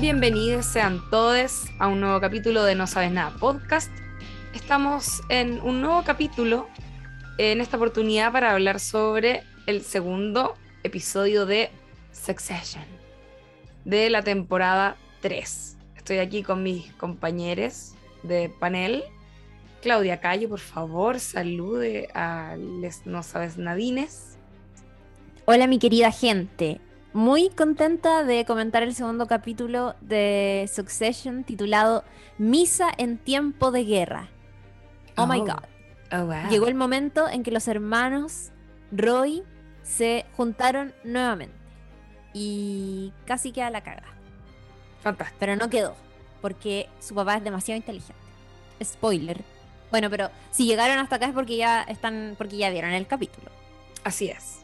Bienvenidos sean todos a un nuevo capítulo de No Sabes Nada Podcast. Estamos en un nuevo capítulo, en esta oportunidad para hablar sobre el segundo episodio de Succession, de la temporada 3. Estoy aquí con mis compañeros de panel. Claudia Calle, por favor, salude a les No Sabes Nadines. Hola mi querida gente, muy contenta de comentar el segundo capítulo de Succession titulado Misa en tiempo de guerra. Oh, my Oh. god. Oh, wow. Llegó el momento en que los hermanos Roy se juntaron nuevamente y casi queda la caga, Fantástico. pero no quedó porque su papá es demasiado inteligente. Spoiler. Bueno, pero si llegaron hasta acá es porque ya están porque ya vieron el capítulo. Así es.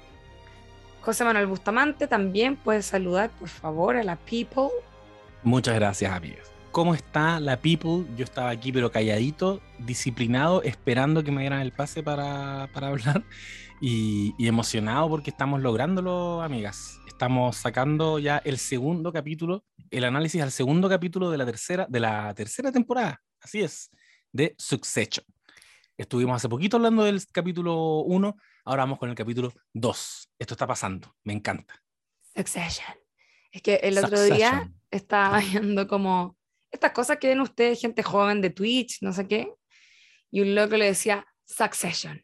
José Manuel Bustamante también puede saludar, por favor, a la people. Muchas gracias, amigos. ¿Cómo está la people? Yo estaba aquí, pero calladito, disciplinado, esperando que me dieran el pase para, para hablar y, y emocionado porque estamos lográndolo, amigas. Estamos sacando ya el segundo capítulo, el análisis al segundo capítulo de la tercera, de la tercera temporada. Así es, de Succession. Estuvimos hace poquito hablando del capítulo 1, ahora vamos con el capítulo 2. Esto está pasando, me encanta. Succession. Es que el otro día estaba viendo como estas cosas que ven ustedes, gente joven de Twitch, no sé qué, y un loco le decía Succession,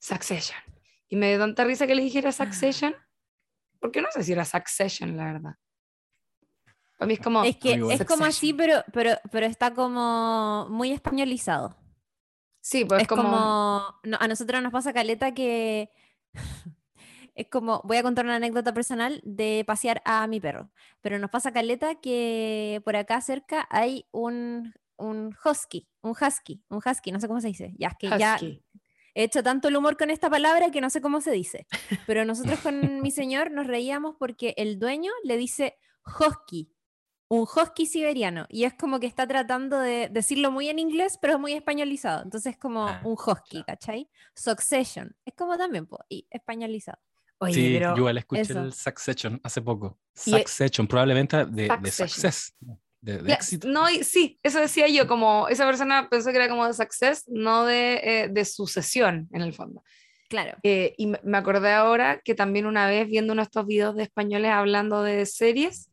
Succession. Y me dio tanta risa que le dijera Succession, porque no sé si era Succession, la verdad. Para mí es como... Es que es como así, pero, pero está como muy españolizado. Sí, pues es como... como, no, a nosotros nos pasa caleta que es como, voy a contar una anécdota personal de pasear a mi perro, pero nos pasa caleta que por acá cerca hay un, un husky, un husky, un husky, no sé cómo se dice, ya es que ya husky. he hecho tanto el humor con esta palabra que no sé cómo se dice, pero nosotros con mi señor nos reíamos porque el dueño le dice husky, un husky siberiano, y es como que está tratando de decirlo muy en inglés, pero muy españolizado, entonces es como Ah, un husky, ¿cachai? Succession, es como también, po, y españolizado. Oye, sí, pero... yo igual escuché eso. el Succession hace poco. Y- e Succession, probablemente de, de Succession. success, de, de éxito. No, y sí, eso decía yo, como esa persona pensó que era como de success, no de, eh, de sucesión, en el fondo. Claro. Eh, y me acordé ahora que también una vez viendo uno de estos videos de españoles hablando de series,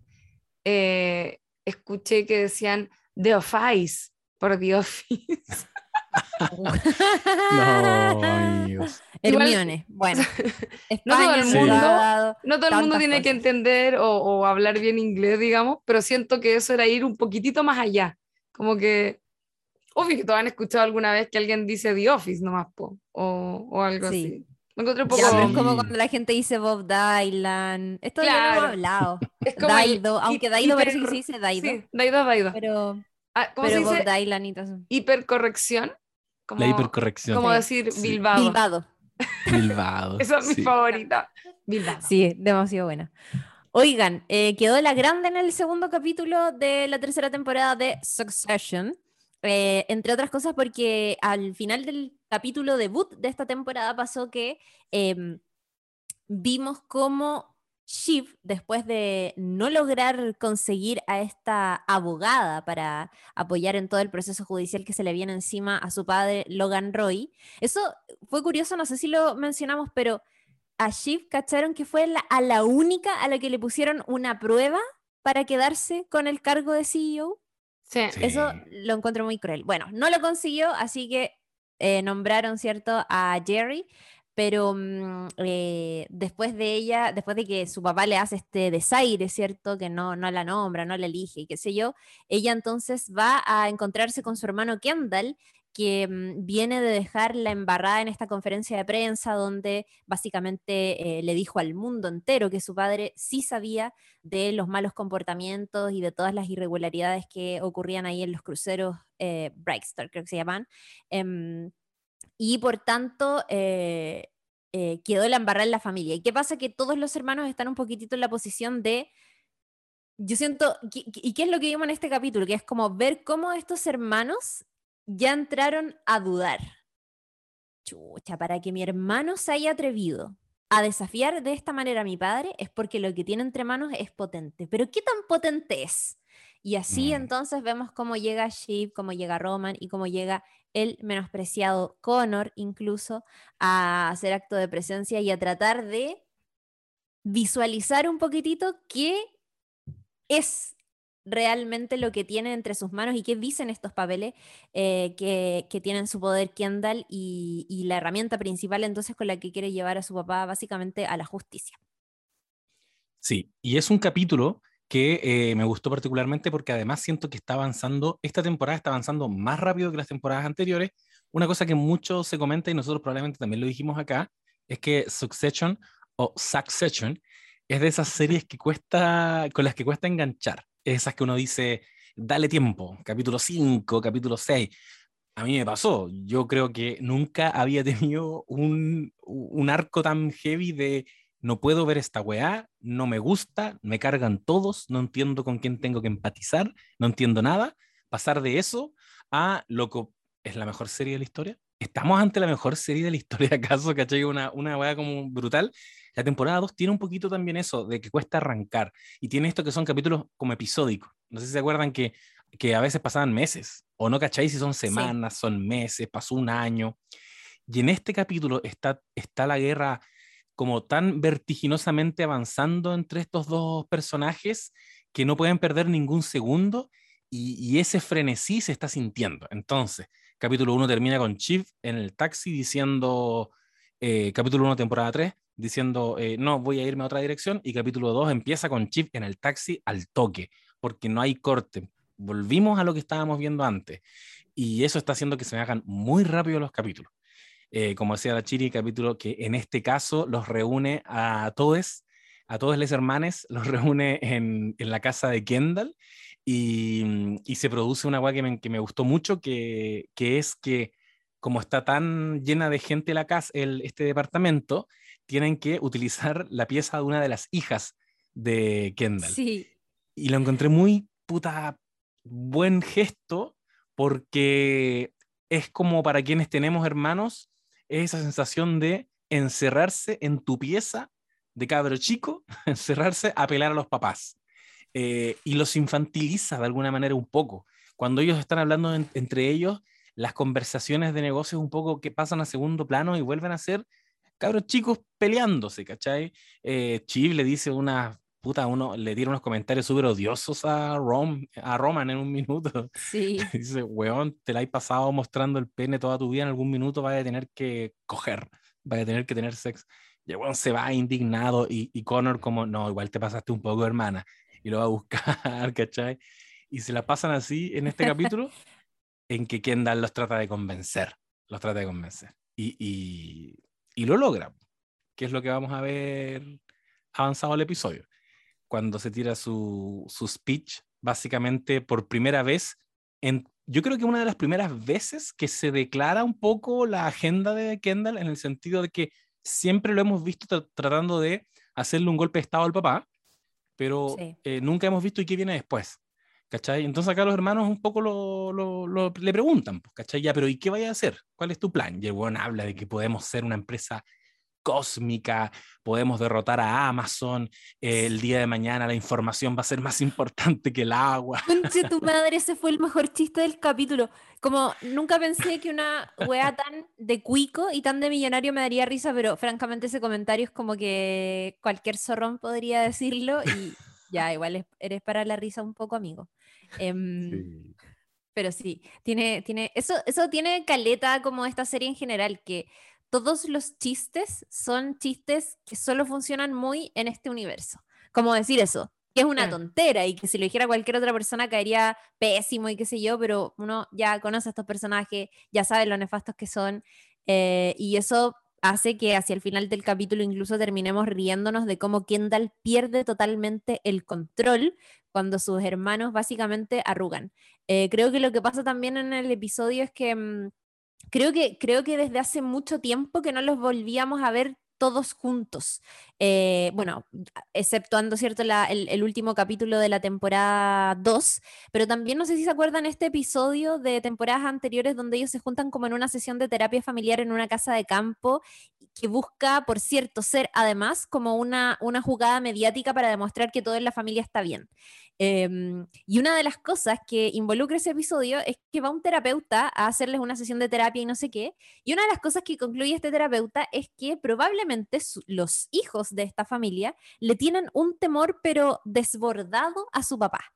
eh, escuché que decían The Office por The Office. No. Igual- Hermione, bueno. No todo el mundo- No todo el mundo tiene que entender o, o hablar bien inglés, digamos, pero siento que eso era ir un poquitito más allá. Como que, obvio que todos han escuchado alguna vez que alguien dice The Office nomás, po, o, o algo Sí. así. Me encontré un poco... Ya, pero es como cuando la gente dice Bob Dylan. Esto ya lo Claro. hemos hablado. es como el Daido, aunque Daido hiper- parece que se dice Daido. Sí, Daido, Daido. Pero, Ah, ¿Cómo pero se Bob? Dylan y todo eso. Hipercorrección. Como, La hipercorrección. como Sí. decir Sí. Bilbao. Bilbado. Bilbao. Esa es mi favorita. Bilbao. Sí, demasiado buena. Oigan, eh, quedó la grande en el segundo capítulo de la tercera temporada de Succession. Eh, entre otras cosas porque al final del capítulo debut de esta temporada pasó que em, vimos cómo Shiv, después de no lograr conseguir a esta abogada para apoyar en todo el proceso judicial que se le viene encima a su padre Logan Roy, eso fue curioso, no sé si lo mencionamos, pero a Shiv cacharon que fue la- a la única a la que le pusieron una prueba para quedarse con el cargo de CEO. Sí. Sí. Eso lo encuentro muy cruel. Bueno, no lo consiguió, así que eh, nombraron, ¿cierto?, a Jerry, pero mm, eh, después de ella, después de que su papá le hace este desaire, ¿cierto?, que no, no la nombra, no la elige y qué sé yo, ella entonces va a encontrarse con su hermano Kendall, que mm, viene de dejar la embarrada en esta conferencia de prensa donde básicamente eh, le dijo al mundo entero que su padre sí sabía de los malos comportamientos y de todas las irregularidades que ocurrían ahí en los cruceros eh, Brightstar, creo que se llaman. Em, y por tanto, eh, eh, quedó la embarrada en la familia. ¿Y qué pasa? Que todos los hermanos están un poquitito en la posición de... Yo siento, ¿y qué es lo que vimos en este capítulo? Que es como ver cómo estos hermanos ya entraron a dudar. Chucha, para que mi hermano se haya atrevido a desafiar de esta manera a mi padre es porque lo que tiene entre manos es potente. Pero ¿qué tan potente es? Y así Mm. entonces vemos cómo llega Shiv, cómo llega Roman y cómo llega el menospreciado Connor incluso a hacer acto de presencia y a tratar de visualizar un poquitito qué es realmente lo que tiene entre sus manos y qué dicen estos papeles eh, que, que tienen su poder Kendall y, y la herramienta principal entonces con la que quiere llevar a su papá básicamente a la justicia. Sí, y es un capítulo que eh, me gustó particularmente porque además siento que está avanzando, esta temporada está avanzando más rápido que las temporadas anteriores. Una cosa que mucho se comenta y nosotros probablemente también lo dijimos acá, es que Succession o Succession es de esas series que cuesta, con las que cuesta enganchar. Es esas que uno dice, dale tiempo, capítulo 5, capítulo 6. A mí me pasó, yo creo que nunca había tenido un, un arco tan heavy de no puedo ver esta weá, no me gusta, me cargan todos, no entiendo con quién tengo que empatizar, no entiendo nada. Pasar de eso a, loco, ¿es la mejor serie de la historia? ¿Estamos ante la mejor serie de la historia acaso? ¿Cachai? Una, una weá como brutal. La temporada 2 tiene un poquito también eso, de que cuesta arrancar. Y tiene esto que son capítulos como episódicos. No sé si se acuerdan que, que a veces pasaban meses, o no, ¿cachai? Si son semanas, sí. son meses, pasó un año. Y en este capítulo está, está la guerra como tan vertiginosamente avanzando entre estos dos personajes que no pueden perder ningún segundo y, y ese frenesí se está sintiendo. Entonces, capítulo 1 termina con Chief en el taxi diciendo, eh, capítulo 1, temporada 3, diciendo, eh, no, voy a irme a otra dirección, y capítulo 2 empieza con Chief en el taxi al toque, porque no hay corte. Volvimos a lo que estábamos viendo antes, y eso está haciendo que se me hagan muy rápido los capítulos. Eh, como decía la Chiri, capítulo que en este caso los reúne a todos, a todos los hermanos, los reúne en, en la casa de Kendall y, y se produce una guay que me, que me gustó mucho, que, que, es que como está tan llena de gente la casa, el, este departamento, tienen que utilizar la pieza de una de las hijas de Kendall. Sí. Y lo encontré muy puta buen gesto porque es como para quienes tenemos hermanos, esa sensación de encerrarse en tu pieza de cabro chico, encerrarse a pelar a los papás. Eh, y los infantiliza de alguna manera un poco. Cuando ellos están hablando en, entre ellos, las conversaciones de negocios un poco que pasan a segundo plano y vuelven a ser cabros chicos peleándose, ¿cachai? Eh, Chiv le dice una puta, uno le tira unos comentarios súper odiosos a, Rom, a Roman en un minuto. Sí. Dice, weón, te la has pasado mostrando el pene toda tu vida, en algún minuto vaya a tener que coger, vaya a tener que tener sexo. Y weón se va indignado y, y Connor como, no, igual te pasaste un poco, hermana. Y lo va a buscar, ¿cachai? Y se la pasan así en este capítulo, en que Kendall los trata de convencer, los trata de convencer. Y, y, y lo logra, que es lo que vamos a ver avanzado el episodio cuando se tira su, su speech, básicamente por primera vez, en, yo creo que una de las primeras veces que se declara un poco la agenda de Kendall en el sentido de que siempre lo hemos visto tra tratando de hacerle un golpe de estado al papá, pero Sí. eh, nunca hemos visto y qué viene después. ¿Cachai? Entonces acá los hermanos un poco lo, lo- lo- le preguntan, pues, ¿cachai? Ya, pero ¿y qué vaya a hacer? ¿Cuál es tu plan? Y el weón habla de que podemos ser una empresa cósmica, podemos derrotar a Amazon, eh, el día de mañana la información va a ser más importante que el agua. Conche tu madre, ese fue el mejor chiste del capítulo. Como nunca pensé que una wea tan de cuico y tan de millonario me daría risa, pero francamente ese comentario es como que cualquier zorrón podría decirlo y ya, igual es- eres para la risa un poco, amigo. Em, Pero sí, tiene, tiene, eso, eso tiene caleta como esta serie en general, que todos los chistes son chistes que solo funcionan muy en este universo. Como decir eso, que es una Sí. tontera y que si lo dijera cualquier otra persona caería pésimo y qué sé yo, pero uno ya conoce a estos personajes, ya sabe lo nefastos que son, eh, y eso hace que hacia el final del capítulo incluso terminemos riéndonos de cómo Kendall pierde totalmente el control cuando sus hermanos básicamente arrugan. Eh, creo que lo que pasa también en el episodio es que mm, creo que creo que desde hace mucho tiempo que no los volvíamos a ver todos juntos. Eh, bueno, exceptuando, ¿cierto?, el, último capítulo de la temporada 2, pero también no sé si se acuerdan este episodio de temporadas anteriores donde ellos se juntan como en una sesión de terapia familiar en una casa de campo que busca, por cierto, ser además como una, una jugada mediática para demostrar que todo en la familia está bien. Em, y una de las cosas que involucra ese episodio es que va un terapeuta a hacerles una sesión de terapia y no sé qué. Y una de las cosas que concluye este terapeuta es que probablemente los hijos de esta familia le tienen un temor pero desbordado a su papá.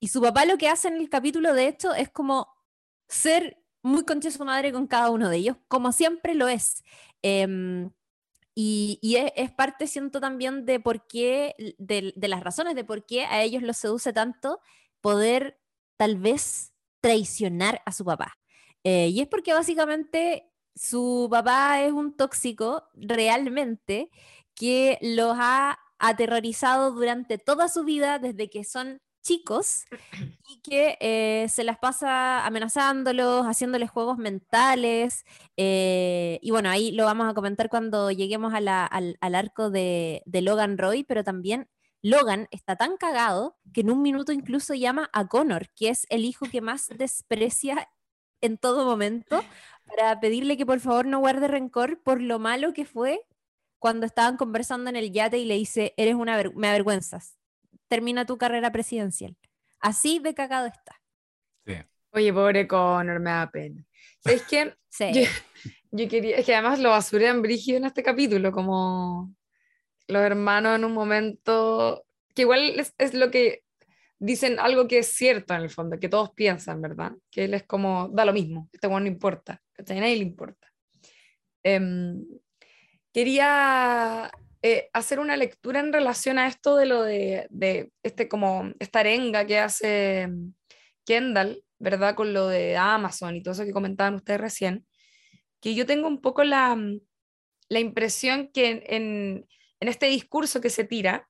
Y su papá lo que hace en el capítulo de hecho es como ser muy concha su madre con cada uno de ellos, como siempre lo es. Em, y, es, parte, siento también, de por qué, de, las razones de por qué a ellos los seduce tanto poder tal vez traicionar a su papá. Eh, y es porque básicamente su papá es un tóxico realmente que los ha aterrorizado durante toda su vida desde que son chicos y que eh, se las pasa amenazándolos, haciéndoles juegos mentales. Eh, y bueno, ahí lo vamos a comentar cuando lleguemos al, arco de, Logan Roy, pero también Logan está tan cagado que en un minuto incluso llama a Connor, que es el hijo que más desprecia en todo momento, para pedirle que por favor no guarde rencor por lo malo que fue cuando estaban conversando en el yate y le dice, eres una me avergüenzas termina tu carrera presidencial. Así de cagado está. Oye, pobre Connor, me da pena. Es que yo, quería, es que además lo basurean brígido en este capítulo, como los hermanos en un momento, que igual es, lo que dicen algo que es cierto en el fondo, que todos piensan, ¿verdad? Que él es como, da lo mismo, este bueno no importa, a nadie le importa. Em, quería eh, hacer una lectura en relación a esto de lo de, este como esta arenga que hace mm, Kendall, ¿verdad? Con lo de Amazon y todo eso que comentaban ustedes recién, que yo tengo un poco la, la impresión que en, en, este discurso que se tira,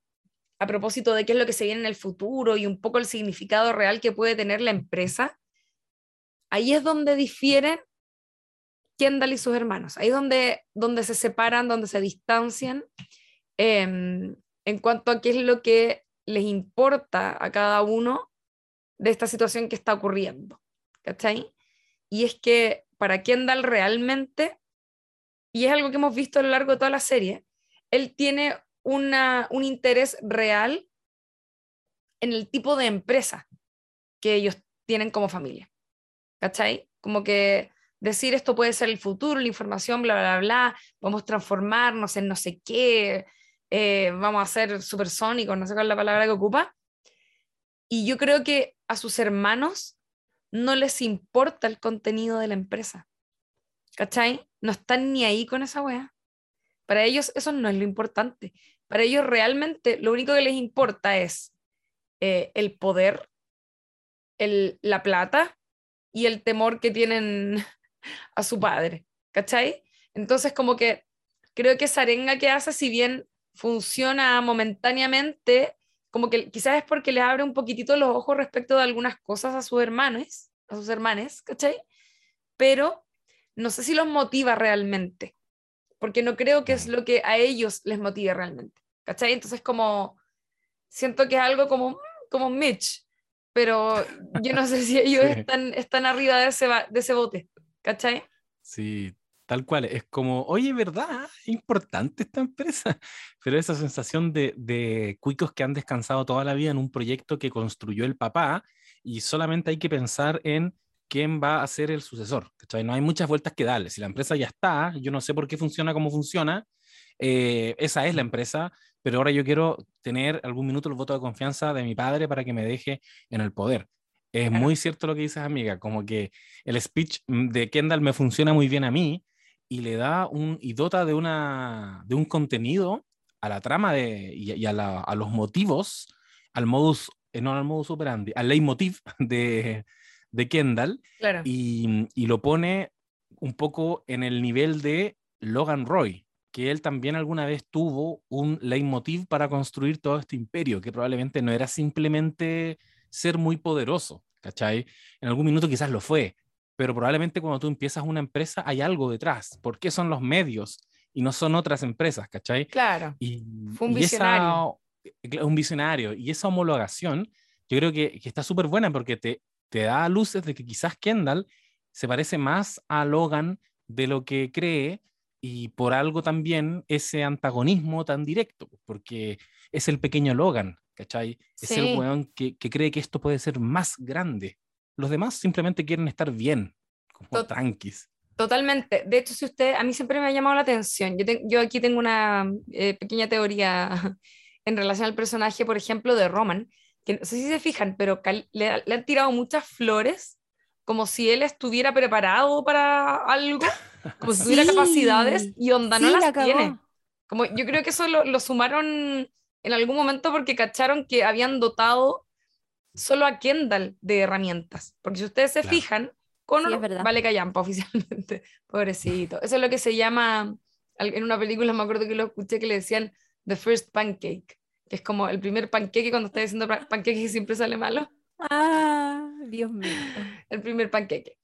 a propósito de qué es lo que se viene en el futuro y un poco el significado real que puede tener la empresa, ahí es donde difieren Kendall y sus hermanos. Ahí es donde, donde se separan, donde se distancian em, en cuanto a qué es lo que les importa a cada uno de esta situación que está ocurriendo. ¿Cachai? Y es que para Kendall realmente, y es algo que hemos visto a lo largo de toda la serie, él tiene una, un interés real en el tipo de empresa que ellos tienen como familia. ¿Cachai? Como que decir esto puede ser el futuro, la información, bla, bla, bla, vamos a transformarnos en no sé qué, eh, vamos a ser supersónicos, no sé cuál es la palabra que ocupa. Y yo creo que a sus hermanos no les importa el contenido de la empresa. ¿Cachai? No están ni ahí con esa wea. Para ellos eso no es lo importante. Para ellos realmente lo único que les importa es eh, el poder, el, la plata y el temor que tienen a su padre, ¿cachai? Entonces como que creo que esa arenga que hace, si bien funciona momentáneamente, como que quizás es porque le abre un poquitito los ojos respecto de algunas cosas a sus hermanos, a sus hermanes, ¿cachai? Pero no sé si los motiva realmente, porque no creo que es lo que a ellos les motive realmente, ¿cachai? Entonces como, siento que es algo como, como Mitch, pero yo no sé si ellos están, están arriba de ese, de ese bote. ¿Cachai? Sí, tal cual. Es como, oye, ¿verdad? Importante esta empresa. Pero esa sensación de, de cuicos que han descansado toda la vida en un proyecto que construyó el papá y solamente hay que pensar en quién va a ser el sucesor. ¿cachai? No hay muchas vueltas que darle. Si la empresa ya está, yo no sé por qué funciona como funciona, eh, esa es la empresa, pero ahora yo quiero tener algún minuto el voto de confianza de mi padre para que me deje en el poder. Es muy cierto lo que dices, amiga, como que el speech mm, de Kendall me funciona muy bien a mí y le da un, y dota de, una, de un contenido a la trama de, y, a, la, a, los motivos, al modus, eh, no al modus operandi, al leitmotiv de, de Kendall claro. y, y lo pone un poco en el nivel de Logan Roy, que él también alguna vez tuvo un leitmotiv para construir todo este imperio, que probablemente no era simplemente ser muy poderoso, ¿cachai? En algún minuto quizás lo fue, pero probablemente cuando tú empiezas una empresa hay algo detrás. ¿Por qué son los medios y no son otras empresas, ¿cachai? Claro. Y, Fue un y esa- visionario. eh, un visionario. Y esa homologación, yo creo que, que está súper buena porque te, te da luces de que quizás Kendall se parece más a Logan de lo que cree y por algo también ese antagonismo tan directo, porque es el pequeño Logan, ¿cachai? Es Sí. el weón que, que cree que esto puede ser más grande. Los demás simplemente quieren estar bien, como Tot- tranquis. Totalmente. De hecho, si usted, a mí siempre me ha llamado la atención. Yo, te- yo aquí tengo una eh, pequeña teoría en relación al personaje, por ejemplo, de Roman, que no sé si se fijan, pero cal- le, le han tirado muchas flores, como si él estuviera preparado para algo, como si tuviera Sí. capacidades y onda no Sí, las la cagó. tiene. Como, yo creo que eso lo, lo sumaron en algún momento porque cacharon que habían dotado solo a Kendall de herramientas. Porque si ustedes se Claro. fijan, Connor Sí, vale callampa oficialmente. Pobrecito. Eso es lo que se llama, en una película me acuerdo que lo escuché que le decían The First Pancake, que es como el primer panqueque cuando está diciendo pa- panqueque y siempre sale malo. Ah, Dios mío. El primer panqueque.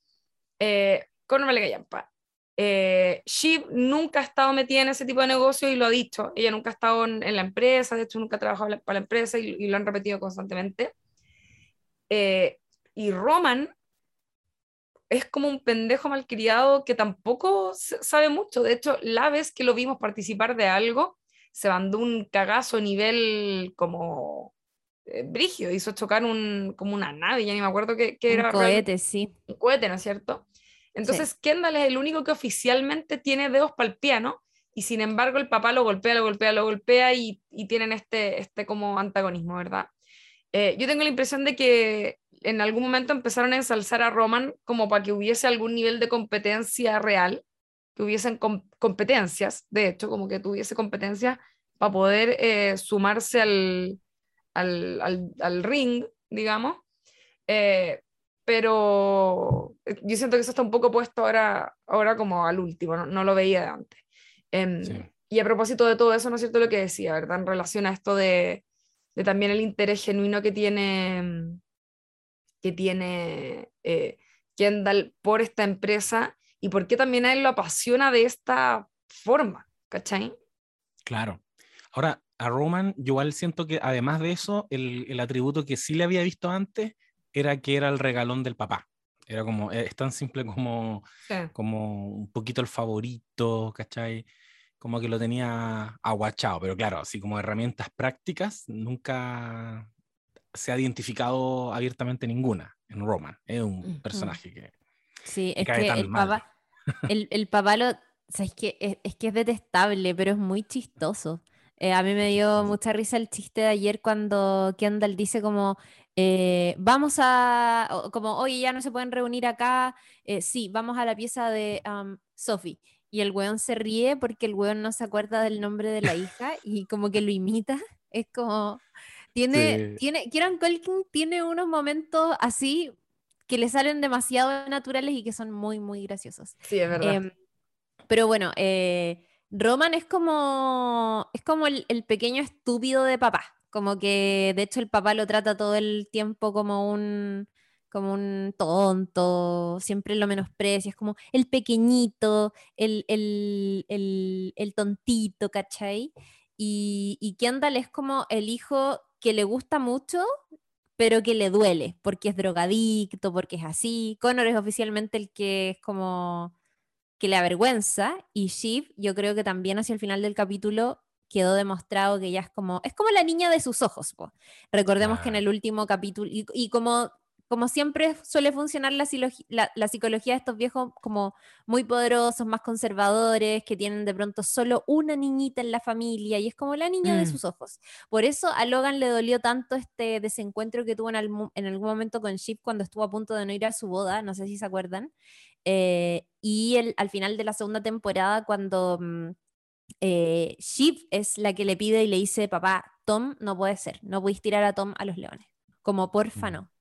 Eh, Connor vale callampa. Eh, Shiv nunca ha estado metida en ese tipo de negocio y lo ha dicho. Ella nunca ha estado en, en la empresa, de hecho nunca ha trabajado para la empresa y, y lo han repetido constantemente. Eh, y Roman es como un pendejo malcriado que tampoco sabe mucho. De hecho, la vez que lo vimos participar de algo, se mandó un cagazo a nivel como eh, brigio, hizo chocar un, como una nave, ya ni me acuerdo qué, qué Un era. cohete, sí. un cohete, ¿no es cierto? Entonces Kendall es el único que oficialmente tiene dedos para el piano y sin embargo el papá lo golpea, lo golpea, lo golpea y, y tienen este, este como antagonismo, ¿verdad? Eh, yo tengo la impresión de que en algún momento empezaron a ensalzar a Roman como para que hubiese algún nivel de competencia real, que hubiesen com- competencias, de hecho, como que tuviese competencias para poder eh, sumarse al, al, al, al ring, digamos. Eh, pero eh, yo siento que eso está un poco puesto ahora, ahora como al último, no, no lo veía de antes. Em, Sí. Y a propósito de todo eso, ¿no es cierto lo que decía, verdad? En relación a esto de, de también el interés genuino que tiene, em, que tiene eh, Kendall por esta empresa y por qué también a él lo apasiona de esta forma, ¿cachai? Claro. Ahora, a Roman, yo igual siento que además de eso, el, el atributo que sí le había visto antes era que era el regalón del papá. Era como, eh, es tan simple como, Sí. como un poquito el favorito, ¿cachai? Como que lo tenía aguachado, pero claro, así como herramientas prácticas, nunca se ha identificado abiertamente ninguna en Roman. Es un personaje que... Sí, es cae que tan el mal. papá, el, el papá lo, ¿sabes qué? Es, es que es detestable, pero es muy chistoso. Eh, a mí me dio mucha risa el chiste de ayer cuando Kendall dice como, eh, vamos a, o- como, oye, ya no se pueden reunir acá, eh, sí, vamos a la pieza de um, Sophie. Y el weón se ríe porque el weón no se acuerda del nombre de la hija y como que lo imita. Es como, tiene, Sí. tiene, Kieran Culkin tiene unos momentos así que le salen demasiado naturales y que son muy, muy graciosos. Sí, es verdad. Em, pero bueno, eh, Roman es como, es como el, el pequeño estúpido de papá. Como que de hecho el papá lo trata todo el tiempo como un, como un tonto, siempre lo menosprecia, es como el pequeñito, el, el, el, el tontito, ¿cachai? Y, y Kendall es como el hijo que le gusta mucho, pero que le duele, porque es drogadicto, porque es así. Connor es oficialmente el que es como que le avergüenza y Shiv, yo creo que también hacia el final del capítulo quedó demostrado que ella es como, es como la niña de sus ojos. po. Recordemos que en el último capítulo, y, y como, como siempre suele funcionar la, silogi- la- la psicología de estos viejos como muy poderosos, más conservadores, que tienen de pronto solo una niñita en la familia y es como la niña de Mm. sus ojos. Por eso a Logan le dolió tanto este desencuentro que tuvo en, algún momento con Shiv cuando estuvo a punto de no ir a su boda, no sé si se acuerdan. Eh, y el, al final de la segunda temporada, cuando mm, eh, Shiv es la que le pide y le dice, papá, Tom no puede ser, no podéis tirar a Tom a los leones, como porfa Mm. no.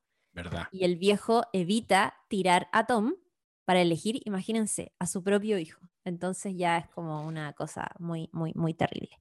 Y el viejo evita tirar a Tom para elegir, imagínense, a su propio hijo. Entonces ya es como una cosa muy, muy, muy terrible.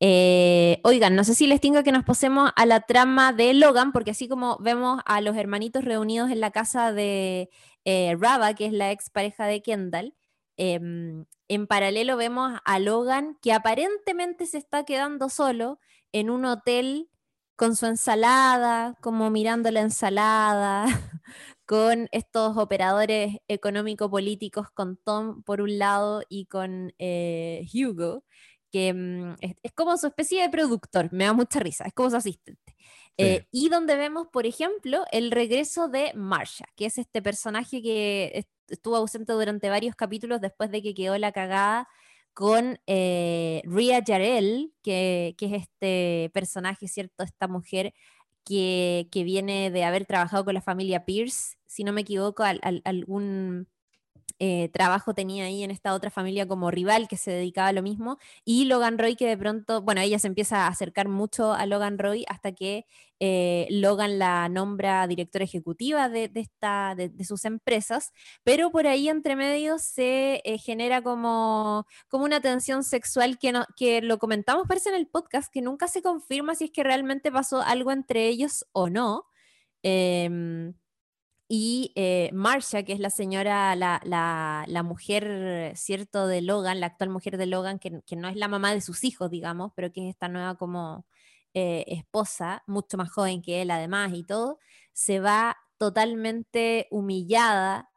Eh, oigan, no sé si les tengo que nos posemos a la trama de Logan, porque así como vemos a los hermanitos reunidos en la casa de eh, que es la ex pareja de Kendall, Em, en paralelo vemos a Logan que aparentemente se está quedando solo en un hotel con su ensalada, como mirando la ensalada, con estos operadores económico-políticos, con Tom por un lado y con eh, Hugo, que mm, es, como su especie de productor, me da mucha risa, es como su asistente. Eh, y donde vemos, por ejemplo, el regreso de Marsha, que es este personaje que estuvo ausente durante varios capítulos después de que quedó la cagada con eh, Rhea Jarell, que, es este personaje, ¿cierto? Esta mujer que, viene de haber trabajado con la familia Pierce, si no me equivoco, algún eh, trabajo tenía ahí en esta otra familia como rival que se dedicaba a lo mismo, y Logan Roy que de pronto, bueno, ella se empieza a acercar mucho a Logan Roy hasta que eh, Logan la nombra directora ejecutiva de, esta, de, sus empresas, pero por ahí entre medio se eh, genera como, como una tensión sexual que, no, que lo comentamos parece en el podcast, que nunca se confirma si es que realmente pasó algo entre ellos o no. Em, y eh, Marcia, que es la señora, la, la, mujer, ¿cierto?, de Logan, la actual mujer de Logan, que, que, no es la mamá de sus hijos, digamos, pero que es esta nueva como eh, esposa, mucho más joven que él además y todo, se va totalmente humillada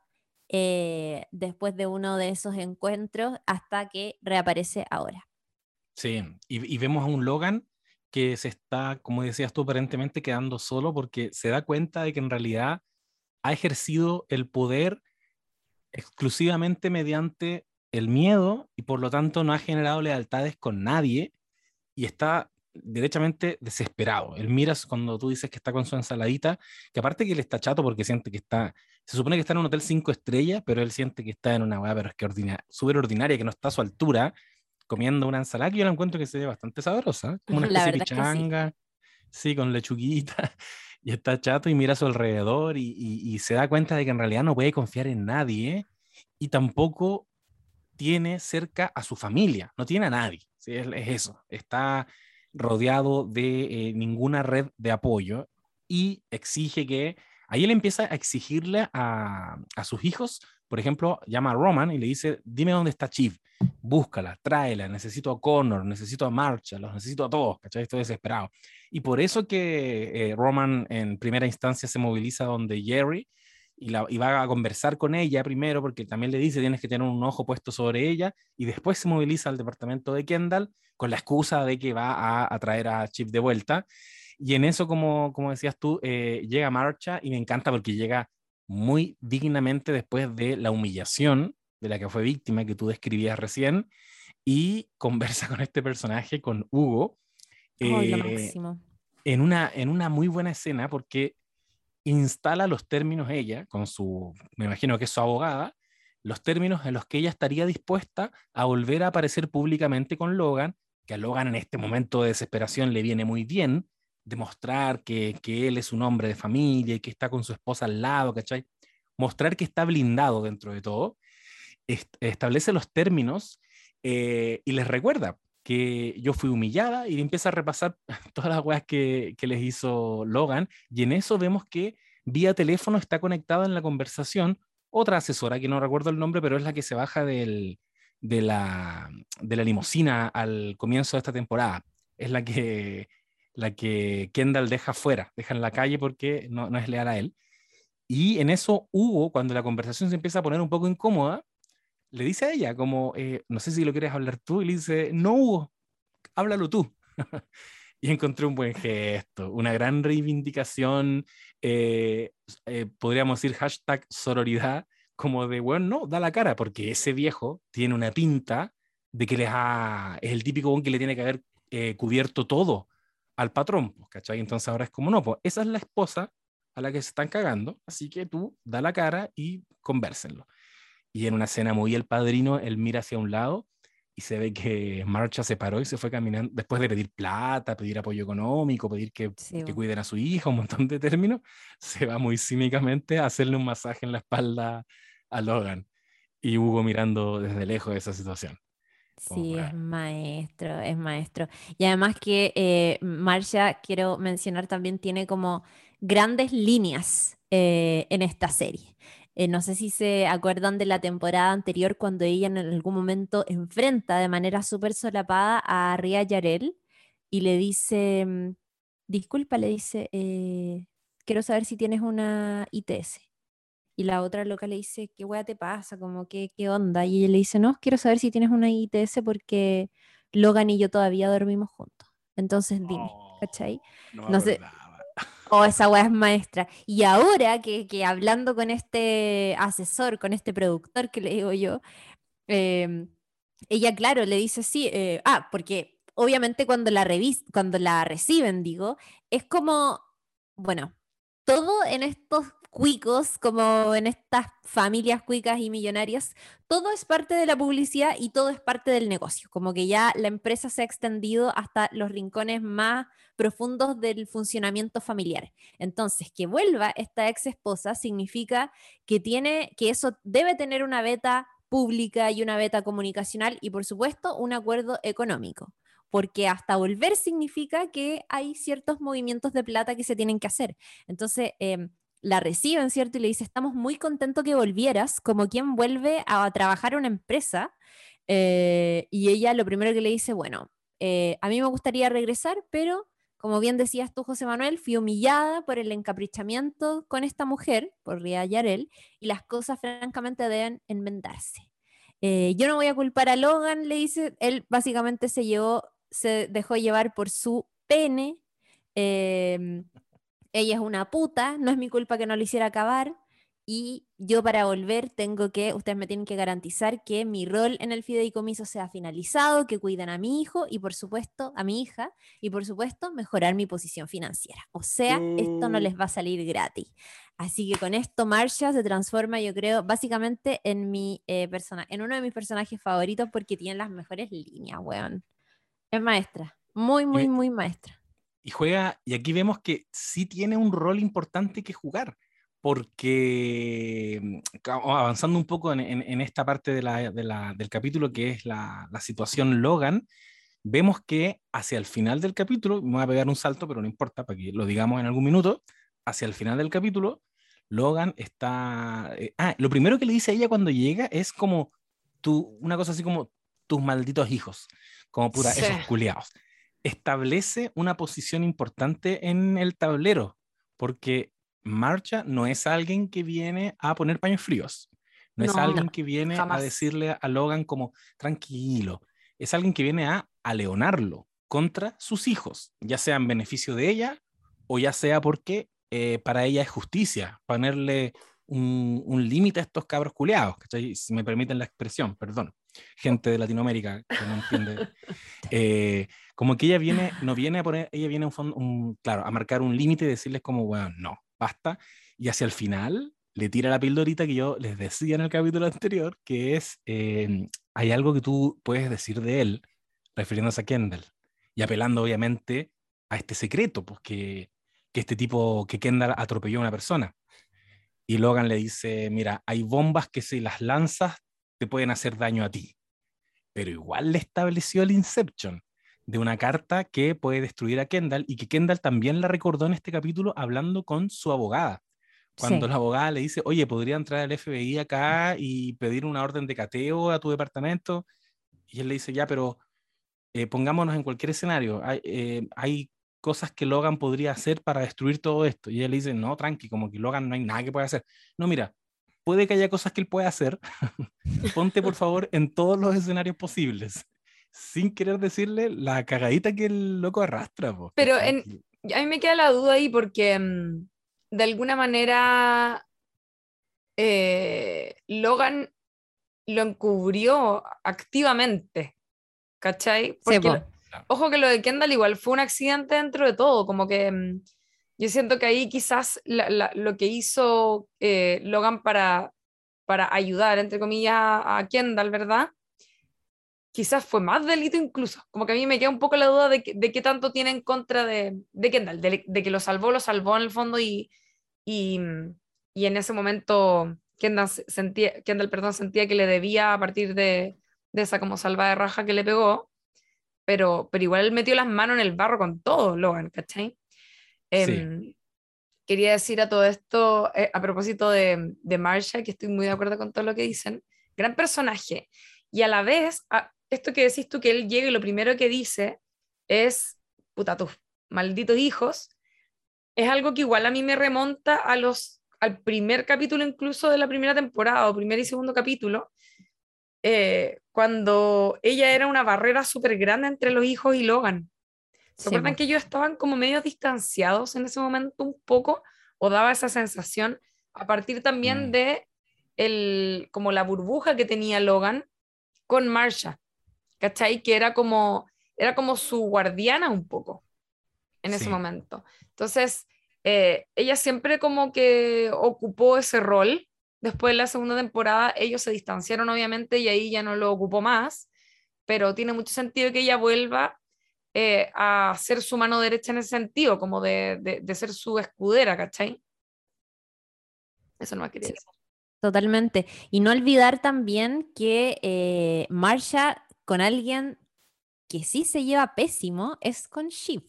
eh, después de uno de esos encuentros hasta que reaparece ahora. Sí, y, y vemos a un Logan que se está, como decías tú, aparentemente quedando solo porque se da cuenta de que en realidad ha ejercido el poder exclusivamente mediante el miedo y por lo tanto no ha generado lealtades con nadie y está derechamente desesperado. Él mira cuando tú dices que está con su ensaladita, que aparte que él está chato porque siente que está, se supone que está en un hotel cinco estrellas, pero él siente que está en una weá, pero es que ordinaria, súper ordinaria, que no está a su altura, comiendo una ensalada que yo la encuentro que se ve bastante sabrosa, como una especie de changa, sí. sí, con lechuguita. y está chato y mira a su alrededor y, se da cuenta de que en realidad no puede confiar en nadie y tampoco tiene cerca a su familia, no tiene a nadie, es, eso, está rodeado de eh, ninguna red de apoyo y exige que, ahí él empieza a exigirle a, a sus hijos por ejemplo, llama a Roman y le dice, dime dónde está Chief, búscala, tráela, necesito a Connor, necesito a Marcha, los necesito a todos, ¿cachai? Estoy desesperado. Y por eso que eh, Roman en primera instancia se moviliza donde Jerry y, la, y, va a conversar con ella primero, porque también le dice, tienes que tener un ojo puesto sobre ella, y después se moviliza al departamento de Kendall con la excusa de que va a, traer a Chief de vuelta. Y en eso, como, como decías tú, eh, llega Marcha y me encanta porque llega muy dignamente después de la humillación de la que fue víctima que tú describías recién y conversa con este personaje, con Hugo, eh, en, una, en una muy buena escena porque instala los términos ella, con su, me imagino que es su abogada, los términos en los que ella estaría dispuesta a volver a aparecer públicamente con Logan, que a Logan en este momento de desesperación le viene muy bien, demostrar que, que él es un hombre de familia y que está con su esposa al lado, ¿cachai? Mostrar que está blindado dentro de todo, establece los términos eh, y les recuerda que yo fui humillada y empieza a repasar todas las weas que, que, les hizo Logan y en eso vemos que vía teléfono está conectada en la conversación otra asesora que no recuerdo el nombre, pero es la que se baja del, de, la, de la limusina al comienzo de esta temporada. Es la que la que Kendall deja fuera, deja en la calle porque no, es leal a él. Y en eso Hugo, cuando la conversación se empieza a poner un poco incómoda, le dice a ella, como, eh, no sé si lo quieres hablar tú, y le dice, no Hugo, háblalo tú. y encontré un buen gesto, una gran reivindicación, eh, eh, podríamos decir hashtag sororidad, como de, bueno, no, da la cara, porque ese viejo tiene una pinta de que les ha, es el típico que le tiene que haber cubierto todo al patrón, pues, ¿cachai? Entonces ahora es como, no, pues esa es la esposa a la que se están cagando, así que tú da la cara y conversenlo. Y en una escena muy el padrino, él mira hacia un lado y se ve que Marcha se paró y se fue caminando, después de pedir plata, pedir apoyo económico, pedir que, que cuiden a su hija, un montón de términos, se va muy cínicamente a hacerle un masaje en la espalda a Logan. Y Hugo mirando desde lejos esa situación. Sí, es maestro, es maestro. Y además que eh, Marcia, quiero mencionar también, tiene como grandes líneas eh, en esta serie. Eh, no sé si se acuerdan de la temporada anterior cuando ella en algún momento enfrenta de manera súper solapada a Ria Yarel y le dice, mm, disculpa, le dice, eh, quiero saber si tienes una ITS. Y la otra loca le dice, ¿qué hueá te pasa? Como, ¿qué, ¿qué onda? Y ella le dice, no, quiero saber si tienes una ITS porque Logan y yo todavía dormimos juntos. Entonces dime, ¿cachai? No, sé. Oh, esa weá es maestra. Y ahora que, que, hablando con este asesor, con este productor que le digo yo, em, ella, claro, le dice sí. Eh, ah, porque obviamente cuando la, revis cuando la reciben, digo, es como, bueno, todo en estos cuicos, como en estas familias cuicas y millonarias, todo es parte de la publicidad y todo es parte del negocio. Como que ya la empresa se ha extendido hasta los rincones más profundos del funcionamiento familiar. Entonces, que vuelva esta ex esposa significa que tiene, que eso debe tener una beta pública y una beta comunicacional y por supuesto un acuerdo económico porque hasta volver significa que hay ciertos movimientos de plata que se tienen que hacer. Entonces, em, la reciben, ¿cierto? Y le dice, estamos muy contentos que volvieras, como quien vuelve a trabajar en una empresa. Eh, y ella lo primero que le dice, bueno, eh, a mí me gustaría regresar, pero como bien decías tú, José Manuel, fui humillada por el encaprichamiento con esta mujer, por Ria Yarel, y las cosas francamente deben enmendarse. Eh, yo no voy a culpar a Logan, le dice, él básicamente se llevó, se dejó llevar por su pene. Eh, ella es una puta, no es mi culpa que no lo hiciera acabar. Y yo para volver tengo que, ustedes me tienen que garantizar que mi rol en el fideicomiso sea finalizado, que cuiden a mi hijo y por supuesto a mi hija y por supuesto mejorar mi posición financiera. O sea, esto no les va a salir gratis. Así que con esto Marsha se transforma, yo creo, básicamente en mi eh, persona, en uno de mis personajes favoritos porque tiene las mejores líneas, weón. Es maestra, muy, muy, muy maestra y juega, y aquí vemos que sí tiene un rol importante que jugar, porque mm, avanzando un poco en, esta parte de la, del capítulo que es la, situación Logan, vemos que hacia el final del capítulo, me voy a pegar un salto, pero no importa, para que lo digamos en algún minuto, hacia el final del capítulo, Logan está... Eh, ah, lo primero que le dice a ella cuando llega es como, tú, una cosa así como, tus malditos hijos, como puta, esos culiados establece una posición importante en el tablero, porque Marcha no es alguien que viene a poner paños fríos, no, es alguien que viene a decirle a Logan como tranquilo, es alguien que viene a, aleonarlo contra sus hijos, ya sea en beneficio de ella o ya sea porque eh, para ella es justicia ponerle un, un límite a estos cabros culeados, si me permiten la expresión, perdón gente de Latinoamérica que no entiende. Eh, como que ella viene, no viene a poner, ella viene un, claro, a marcar un límite y decirles como, bueno, no, basta. Y hacia el final le tira la pildorita que yo les decía en el capítulo anterior, que es, em, hay algo que tú puedes decir de él, refiriéndose a Kendall, y apelando obviamente a este secreto, pues que, que este tipo, que Kendall atropelló a una persona. Y Logan le dice, mira, hay bombas que si las lanzas te pueden hacer daño a ti. Pero igual le estableció el Inception de una carta que puede destruir a Kendall y que Kendall también la recordó en este capítulo hablando con su abogada. Cuando la abogada le dice, oye, podría entrar el FBI acá y pedir una orden de cateo a tu departamento. Y él le dice, ya, pero eh, pongámonos en cualquier escenario. Hay, eh, hay cosas que Logan podría hacer para destruir todo esto. Y él le dice, no, tranqui, como que Logan no hay nada que pueda hacer. No, mira, puede que haya cosas que él pueda hacer. Ponte, por favor, en todos los escenarios posibles, sin querer decirle la cagadita que el loco arrastra. Pero en, a mí me queda la duda ahí porque mm, de alguna manera eh, Logan lo encubrió activamente, ¿cachai? Porque ojo que lo de Kendall igual fue un accidente dentro de todo, como que mm, yo siento que ahí quizás lo que hizo eh, Logan para, para ayudar, entre comillas, a, Kendall, ¿verdad? Quizás fue más delito incluso. Como que a mí me queda un poco la duda de, de qué tanto tiene en contra de, de Kendall, de, que lo salvó, lo salvó en el fondo y, y, y en ese momento Kendall sentía, Kendall, perdón, sentía que le debía a partir de, de esa como salva de raja que le pegó, pero, pero igual él metió las manos en el barro con todo, Logan, ¿cachai? Em, quería decir a todo esto, eh, a propósito de, de Marsha, que estoy muy de acuerdo con todo lo que dicen, gran personaje, y a la vez, esto que decís tú, que él llega y lo primero que dice es, puta, tus malditos hijos, es algo que igual a mí me remonta a los, al primer capítulo incluso de la primera temporada, o primer y segundo capítulo, eh, cuando ella era una barrera súper grande entre los hijos y Logan. ¿Se acuerdan que ellos estaban como medio distanciados en ese momento un poco? ¿O daba esa sensación a partir también mm. de el, como la burbuja que tenía Logan con Marsha? ¿Cachai? Que era como, era como su guardiana un poco en ese momento. Entonces, eh, ella siempre como que ocupó ese rol. Después de la segunda temporada, ellos se distanciaron obviamente y ahí ya no lo ocupó más, pero tiene mucho sentido que ella vuelva eh, a ser su mano derecha en ese sentido, como de, de, ser su escudera, ¿cachai? Eso no va a querer decir. Totalmente. Y no olvidar también que eh, Marsha con alguien que sí se lleva pésimo es con Shiv.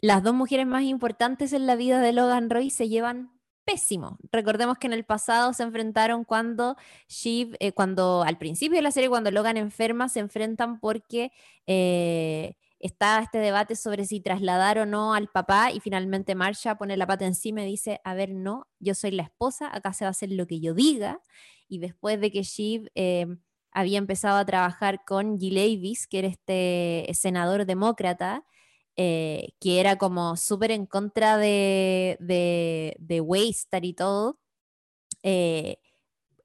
Las dos mujeres más importantes en la vida de Logan Roy se llevan pésimo. Recordemos que en el pasado se enfrentaron cuando Shiv, eh, cuando al principio de la serie, cuando Logan enferma, se enfrentan porque eh, está este debate sobre si trasladar o no al papá y finalmente Marsha pone la pata encima y dice, a ver, no, yo soy la esposa, acá se va a hacer lo que yo diga. Y después de que Shiv eh, había empezado a trabajar con G. Levis, que era este senador demócrata, eh, que era como súper en contra de, de, de Waystar y todo, eh,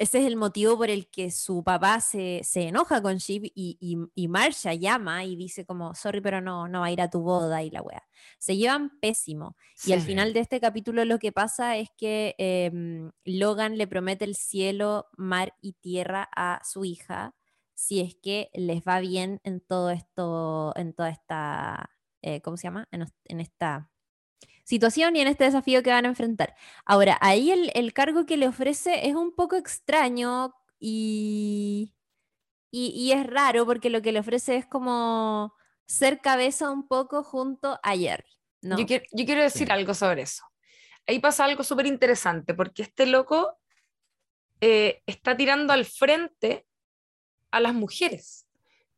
ese es el motivo por el que su papá se, enoja con y, y, y, Marsha llama y dice como, sorry, pero no, no va a ir a tu boda y la wea. Se llevan pésimo. Y al final de este capítulo lo que pasa es que em, Logan le promete el cielo, mar y tierra a su hija si es que les va bien en todo esto, en toda esta, eh, ¿cómo se llama? en esta situación y en este desafío que van a enfrentar. Ahora, ahí el, cargo que le ofrece es un poco extraño y, y, es raro porque lo que le ofrece es como ser cabeza un poco junto a Jerry. ¿no? Yo, quiero, decir algo sobre eso. Ahí pasa algo súper interesante porque este loco eh, está tirando al frente a las mujeres.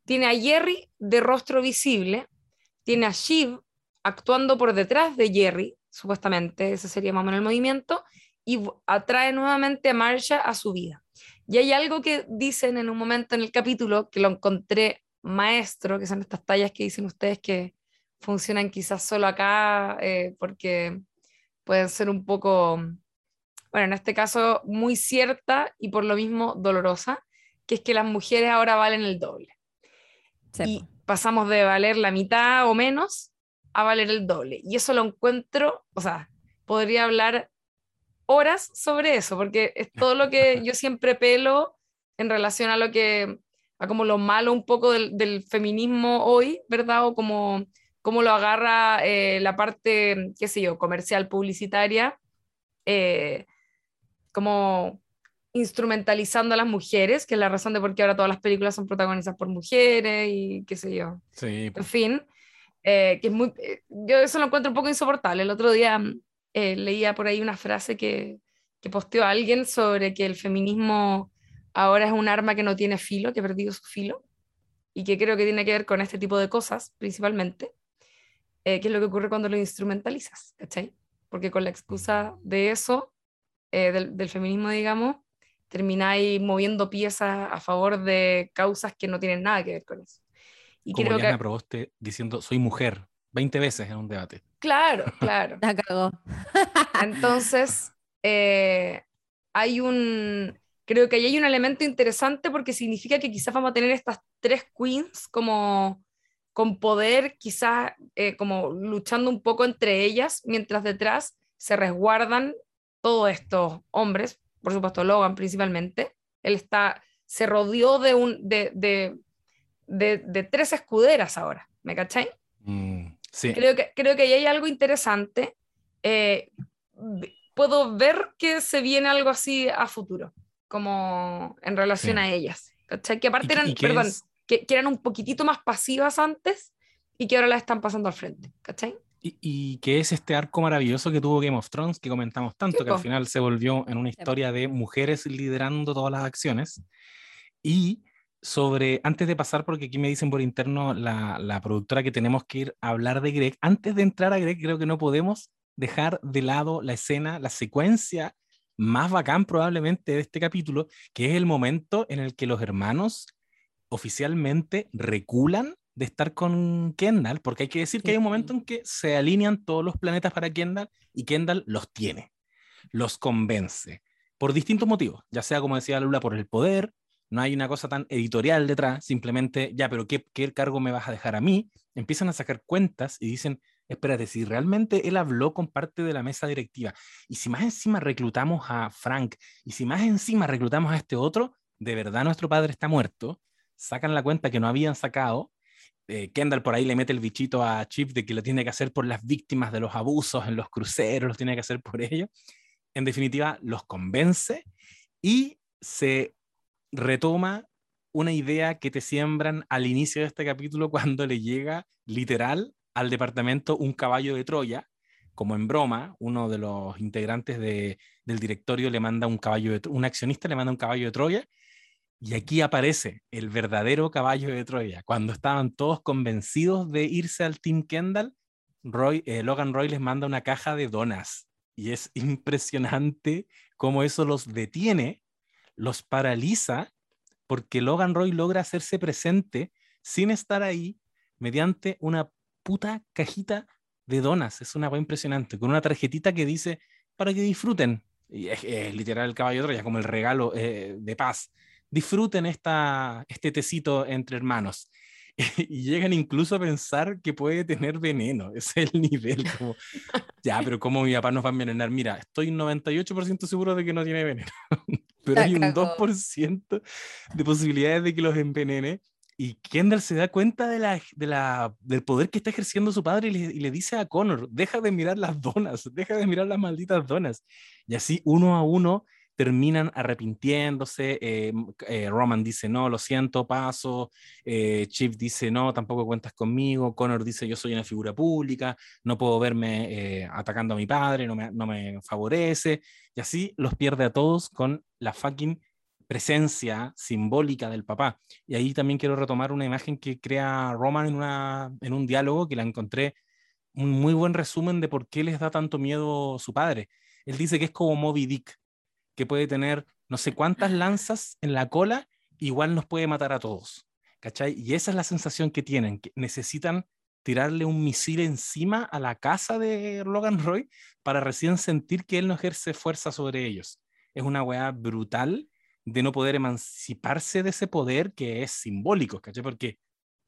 Tiene a Jerry de rostro visible, tiene a Shiv actuando por detrás de Jerry, supuestamente, ese sería más o menos el movimiento, y atrae nuevamente a Marsha a su vida. Y hay algo que dicen en un momento en el capítulo que lo encontré maestro, que son estas tallas que dicen ustedes que funcionan quizás solo acá eh, porque pueden ser un poco, bueno, en este caso muy cierta y por lo mismo dolorosa, que es que las mujeres ahora valen el doble. Y pasamos de valer la mitad o menos a valer el doble. Y eso lo encuentro, o sea, podría hablar horas sobre eso, porque es todo lo que yo siempre pelo en relación a lo que, a como lo malo un poco del, feminismo hoy, ¿verdad? O como, como lo agarra eh, la parte, qué sé yo, comercial, publicitaria, eh, como instrumentalizando a las mujeres, que es la razón de por qué ahora todas las películas son protagonizadas por mujeres y qué sé yo. Sí. En fin, eh, que es muy, eh, yo eso lo encuentro un poco insoportable. El otro día eh, leía por ahí una frase que, que posteó alguien sobre que el feminismo ahora es un arma que no tiene filo, que ha perdido su filo, y que creo que tiene que ver con este tipo de cosas principalmente, que es lo que ocurre cuando lo instrumentalizas, ¿cachai? Porque con la excusa de eso, del, del, feminismo, digamos, termináis moviendo piezas a favor de causas que no tienen nada que ver con eso. Y Como creo Diana que... Proboste diciendo soy mujer 20 veces en un debate. Claro, claro. La cagó. Entonces, eh, hay un, creo que ahí hay un elemento interesante porque significa que quizás vamos a tener estas tres queens como con poder, quizás eh, como luchando un poco entre ellas, mientras detrás se resguardan todos estos hombres, por supuesto Logan principalmente. Él está, se rodeó de, un, de, de, de, tres escuderas ahora, ¿me cacháis? Mm, sí. Creo que, creo que ahí hay algo interesante. Eh, puedo ver que se viene algo así a futuro, como en relación a ellas. ¿Cachai? Que aparte eran, que, eran un poquitito más pasivas antes y que ahora las están pasando al frente. ¿Cachai? Y, que es este arco maravilloso que tuvo Game of Thrones, que comentamos tanto, que al final se volvió en una historia de mujeres liderando todas las acciones. Y sobre, antes de pasar, porque aquí me dicen por interno la, la productora que tenemos que ir a hablar de Greg, antes de entrar a Greg, creo que no podemos dejar de lado la escena, la secuencia más bacán probablemente de este capítulo, que es el momento en el que los hermanos oficialmente reculan de estar con Kendall, porque hay que decir que hay un momento en que se alinean todos los planetas para Kendall y Kendall los tiene, los convence, por distintos motivos, ya sea como decía Lula, por el poder, no hay una cosa tan editorial detrás, simplemente, ya, pero ¿qué, ¿qué cargo me vas a dejar a mí? Empiezan a sacar cuentas y dicen, espérate, si realmente él habló con parte de la mesa directiva y si más encima reclutamos a Frank y si más encima reclutamos a este otro, de verdad nuestro padre está muerto, sacan la cuenta que no habían sacado. Eh, Kendall por ahí le mete el bichito a Chip de que lo tiene que hacer por las víctimas de los abusos en los cruceros, lo tiene que hacer por ellos. En definitiva, los convence y se retoma una idea que te siembran al inicio de este capítulo cuando le llega literal al departamento un caballo de Troya, como en broma, uno de los integrantes de, del directorio le manda un caballo de un accionista le manda un caballo de Troya y aquí aparece el verdadero caballo de Troya. Cuando estaban todos convencidos de irse al Team Kendall, Roy, eh, Logan Roy les manda una caja de donas y es impresionante cómo eso los detiene, los paraliza, porque Logan Roy logra hacerse presente sin estar ahí mediante una puta cajita de donas. Es una cosa impresionante, con una tarjetita que dice para que disfruten. Y es, literal el caballo Troya, como el regalo eh, de paz. Disfruten esta, este tecito entre hermanos. y llegan incluso a pensar que puede tener veneno. Es el nivel. Ya, pero ¿cómo mi papá nos va a envenenar? Mira, estoy 98% seguro de que no tiene veneno. pero hay un 2% de posibilidades de que los envenene. Y Kendall se da cuenta de la, de la, del poder que está ejerciendo su padre y le, y le, dice a Connor, deja de mirar las donas, deja de mirar las malditas donas. Y así uno a uno terminan arrepintiéndose. Eh, eh, Roman dice, no, lo siento, paso. Eh, Chip dice, no, tampoco cuentas conmigo. Connor dice, yo soy una figura pública, no puedo verme atacando a mi padre, no me, no me favorece. Y así los pierde a todos con la fucking presencia simbólica del papá. Y ahí también quiero retomar una imagen que crea Roman en, una, en un diálogo que la encontré un muy buen resumen de por qué les da tanto miedo su padre. Él dice que es como Moby Dick, que puede tener no sé cuántas lanzas en la cola, igual nos puede matar a todos. ¿Cachai? Y esa es la sensación que tienen, que necesitan tirarle un misil encima a la casa de Logan Roy para recién sentir que él no ejerce fuerza sobre ellos. Es una weá brutal de no poder emanciparse de ese poder que es simbólico, ¿cachai? Porque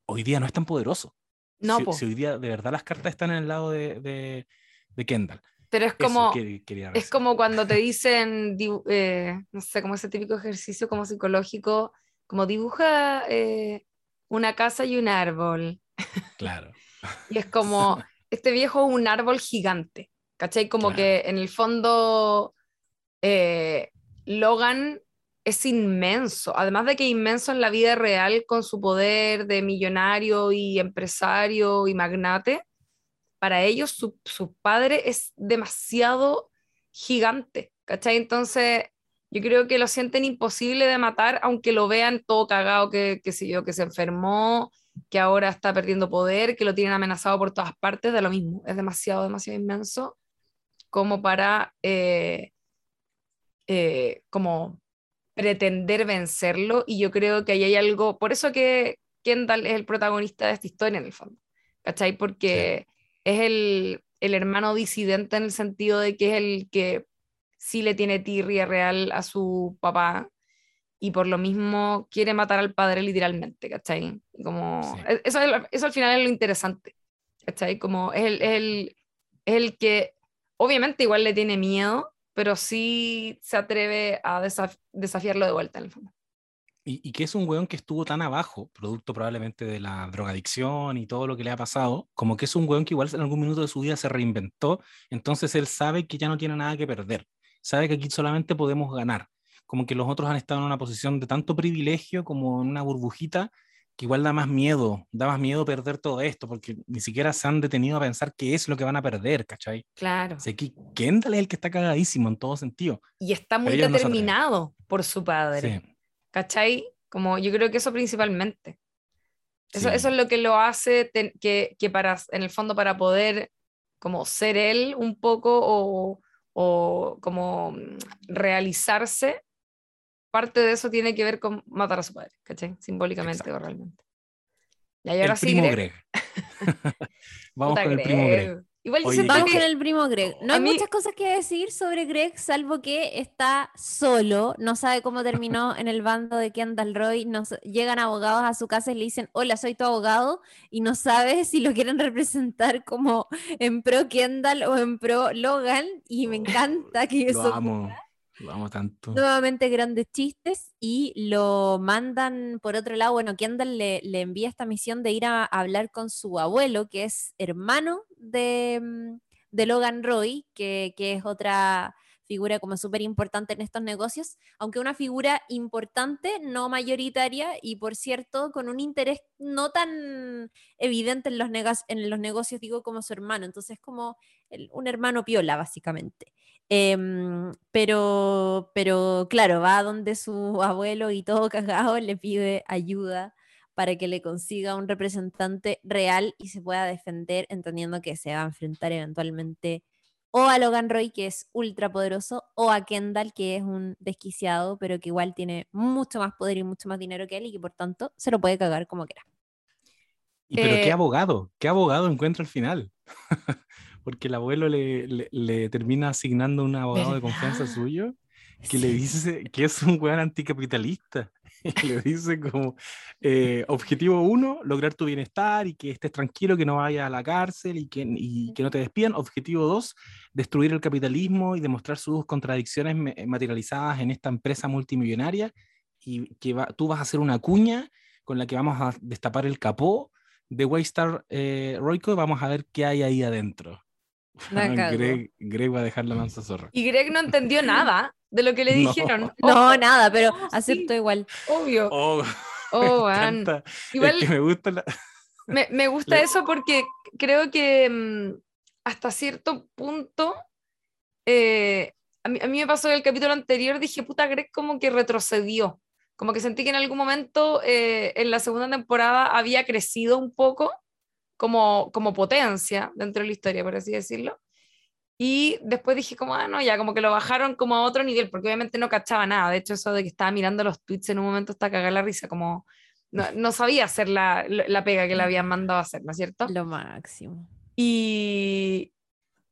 hoy día no es tan poderoso. No, si, hoy día de verdad las cartas están en el lado de, de, Kendall. Pero es como, es como cuando te dicen, eh, no sé, como ese típico ejercicio como psicológico, como dibuja eh, una casa y un árbol. Claro. y es como, este viejo es un árbol gigante, ¿cachai? Como que en el fondo eh, Logan es inmenso, además de que inmenso en la vida real con su poder de millonario y empresario y magnate, para ellos su, padre es demasiado gigante, ¿cachai? Entonces yo creo que lo sienten imposible de matar, aunque lo vean todo cagado, que, que, yo, que se enfermó, que ahora está perdiendo poder, que lo tienen amenazado por todas partes, de lo mismo, es demasiado, demasiado inmenso como para... Eh, eh, como pretender vencerlo y yo creo que ahí hay algo, por eso que Kendall es el protagonista de esta historia en el fondo, ¿cachai? Porque es el, el, hermano disidente en el sentido de que es el que sí le tiene tirria real a su papá y por lo mismo quiere matar al padre literalmente, ¿cachai? Como, e, eso, eso al final es lo interesante, ¿cachai? Como es el, es el, es el que obviamente igual le tiene miedo, pero sí se atreve a desafiarlo de vuelta en el fondo. Y, y, que es un weón que estuvo tan abajo, producto probablemente de la drogadicción y todo lo que le ha pasado, como que es un weón que igual en algún minuto de su vida se reinventó, entonces él sabe que ya no tiene nada que perder, sabe que aquí solamente podemos ganar, como que los otros han estado en una posición de tanto privilegio como en una burbujita, que igual da más miedo, da más miedo perder todo esto, porque ni siquiera se han detenido a pensar qué es lo que van a perder, ¿cachai? Claro. Sé que Kendall es el que está cagadísimo en todo sentido. Y está muy ellos no determinado por su padre. Sí, ¿Cachai? Como yo creo que eso principalmente. Eso, sí. eso es lo que lo hace que, que para, en el fondo, para poder como ser él un poco o, o como realizarse, parte de eso tiene que ver con matar a su padre, ¿cachai? Simbólicamente o realmente. Y ahora el sí, primo Greg. Greg. Vamos Puta con el primo Greg. Igual yo Oye, ¿qué Vamos con el primo Greg. No hay mí- muchas cosas que decir sobre Greg, salvo que está solo, no sabe cómo terminó en el bando de Kendall Roy. No, sa- llegan abogados a su casa y le dicen, hola, soy tu abogado, y no sabe si lo quieren representar como en pro Kendall o en pro Logan, y me encanta que Lo eso amo, amo tanto. nuevamente grandes chistes y lo mandan por otro lado. Bueno, Kendall le, le envía esta misión de ir a, a hablar con su abuelo, que es hermano de, mm, de Logan Roy, que, que es otra figura como súper importante en estos negocios, aunque una figura importante, no mayoritaria y por cierto, con un interés no tan evidente en los, en los negocios, digo, como su hermano. Entonces, como el- un hermano piola, básicamente. Em, pero, pero claro, va donde su abuelo y todo cagado le pide ayuda para que le consiga un representante real y se pueda defender, entendiendo que se va a enfrentar eventualmente o a Logan Roy, que es ultra poderoso, o a Kendall, que es un desquiciado, pero que igual tiene mucho más poder y mucho más dinero que él y que por tanto se lo puede cagar como quiera. Y pero Eh, qué abogado, qué abogado encuentra al final. Porque el abuelo le, le- le termina asignando un abogado de confianza suyo que le dice que es un weón anticapitalista. Le dice como, eh, objetivo uno, lograr tu bienestar y que estés tranquilo, que no vayas a la cárcel y que, y que no te despidan. Objetivo dos, destruir el capitalismo y demostrar sus contradicciones me- materializadas en esta empresa multimillonaria y que va- tú vas a hacer una cuña con la que vamos a destapar el capó de Waystar eh, Royco y vamos a ver qué hay ahí adentro. La. Greg, Greg va a dejar la mansa zorra. Y Greg no entendió nada de lo que le No. dijeron. No, Ojo, nada, pero no, sí, acepto igual. Obvio. Oh, Oh, me. Igual Es que me gusta la... me, me gusta Le- eso porque creo que mm, hasta cierto punto, eh, a, mí, a mí me pasó en el capítulo anterior, dije, puta, Greg como que retrocedió. Como que sentí que en algún momento eh, en la segunda temporada había crecido un poco como, como potencia dentro de la historia, por así decirlo. Y después dije como, ah, no, ya, como que lo bajaron como a otro nivel, porque obviamente no cachaba nada. De hecho, eso de que estaba mirando los tweets en un momento hasta cagar la risa, como no, no sabía hacer la, la pega que le habían mandado a hacer, ¿no es cierto? Lo máximo. Y,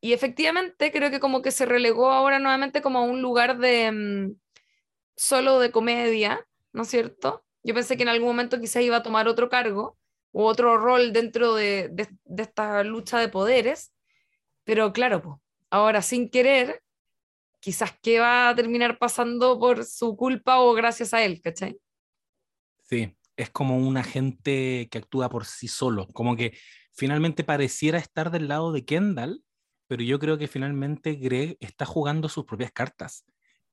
y efectivamente creo que como que se relegó ahora nuevamente como a un lugar de mm, solo de comedia, ¿no es cierto? Yo pensé que en algún momento quizás iba a tomar otro cargo u otro rol dentro de, esta lucha de poderes, pero claro, ahora sin querer, quizás que va a terminar pasando por su culpa o gracias a él, ¿cachai? Sí, es como un agente que actúa por sí solo, como que finalmente pareciera estar del lado de Kendall, pero yo creo que finalmente Greg está jugando sus propias cartas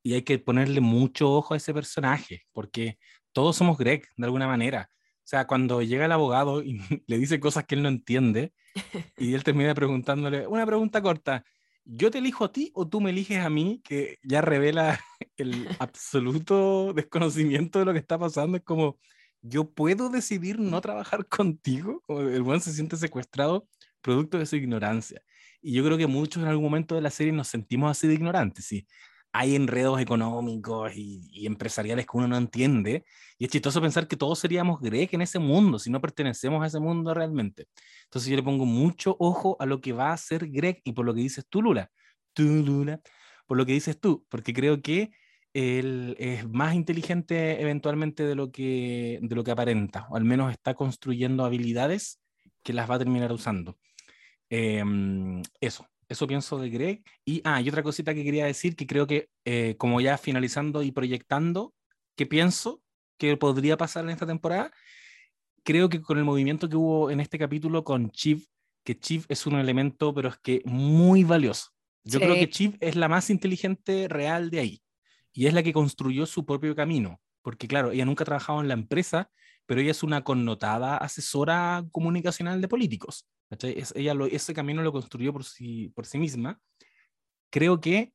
y hay que ponerle mucho ojo a ese personaje, porque todos somos Greg de alguna manera. O sea, cuando llega el abogado y le dice cosas que él no entiende y él termina preguntándole una pregunta corta, ¿yo te elijo a ti o tú me eliges a mí? Que ya revela el absoluto desconocimiento de lo que está pasando. Es como, ¿yo puedo decidir no trabajar contigo? Como el buen se siente secuestrado producto de su ignorancia. Y yo creo que muchos en algún momento de la serie nos sentimos así de ignorantes, sí. Hay enredos económicos y, y empresariales que uno no entiende. Y es chistoso pensar que todos seríamos Greg en ese mundo, si no pertenecemos a ese mundo realmente. Entonces yo le pongo mucho ojo a lo que va a hacer Greg y por lo que dices tú, Lula. Tú, Lula. Por lo que dices tú, porque creo que él es más inteligente eventualmente de lo que, de lo que aparenta, o al menos está construyendo habilidades que las va a terminar usando. Em, eso, eso pienso de Greg. Y, ah, y otra cosita que quería decir, que creo que eh, como ya finalizando y proyectando, ¿qué pienso que podría pasar en esta temporada? Creo que con el movimiento que hubo en este capítulo con Chief, que Chief es un elemento, pero es que muy valioso. Yo creo Sí. que Chief es la más inteligente real de ahí y es la que construyó su propio camino, porque claro, ella nunca ha trabajado en la empresa, pero ella es una connotada asesora comunicacional de políticos. ella ese camino lo construyó por sí, por sí misma. Creo que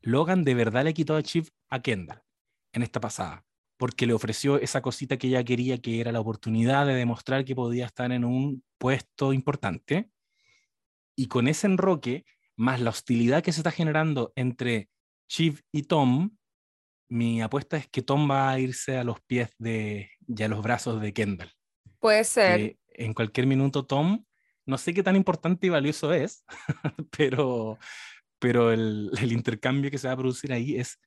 Logan de verdad le quitó a Chief a Kendall en esta pasada, porque le ofreció esa cosita que ella quería, que era la oportunidad de demostrar que podía estar en un puesto importante. Y con ese enroque, más la hostilidad que se está generando entre Chief y Tom, mi apuesta es que Tom va a irse a los pies de, y a los brazos de Kendall. Puede ser. en cualquier minuto Tom, no sé qué tan importante y valioso es, pero, pero el, el, intercambio que se va a producir ahí es,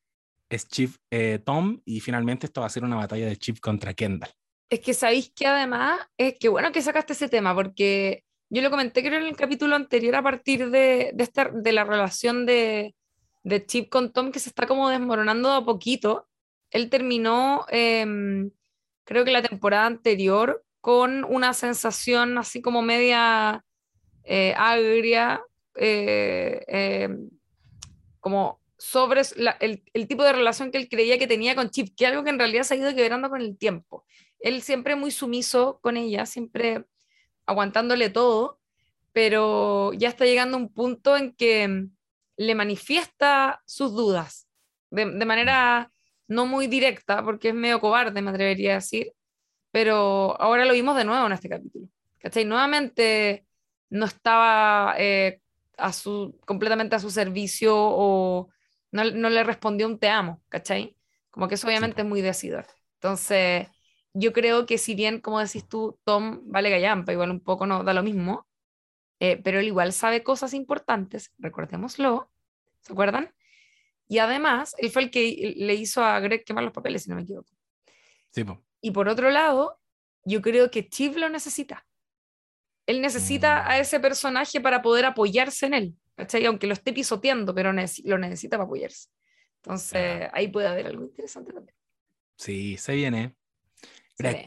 es Chief eh, Tom y finalmente esto va a ser una batalla de Chief contra Kendall. Es que sabéis que además, es que bueno que sacaste ese tema, porque yo lo comenté creo en el capítulo anterior a partir de, de, esta, de la relación de, de Chip con Tom que se está como desmoronando a poquito. Él terminó, em, creo que la temporada anterior, con una sensación así como media eh, agria, eh, em, como sobre el, tipo de relación que él creía que tenía con Chip, que algo que en realidad se ha ido quebrando con el tiempo. Él siempre muy sumiso con ella, siempre aguantándole todo, pero ya está llegando un punto en que le manifiesta sus dudas de, manera no muy directa, porque es medio cobarde, me atrevería a decir, pero ahora lo vimos de nuevo en este capítulo. ¿Cachai? Nuevamente no estaba eh, a su, completamente a su servicio o no, le respondió un te amo, ¿cachai? Como que eso obviamente es muy decidor. Entonces, yo creo que si bien, como decís tú, Tom vale gallampa, igual un poco no da lo mismo, eh, pero él igual sabe cosas importantes, recordémoslo, ¿se acuerdan? Y además, él fue el que le hizo a Greg quemar los papeles, si no me equivoco. Sí, Y por otro lado, yo creo que Chief lo necesita. Él necesita a mm. ese personaje para poder apoyarse en él, ¿cachai? Aunque lo esté pisoteando, pero lo necesita para apoyarse. Entonces, ahí puede haber algo interesante también. Sí, se viene. Se,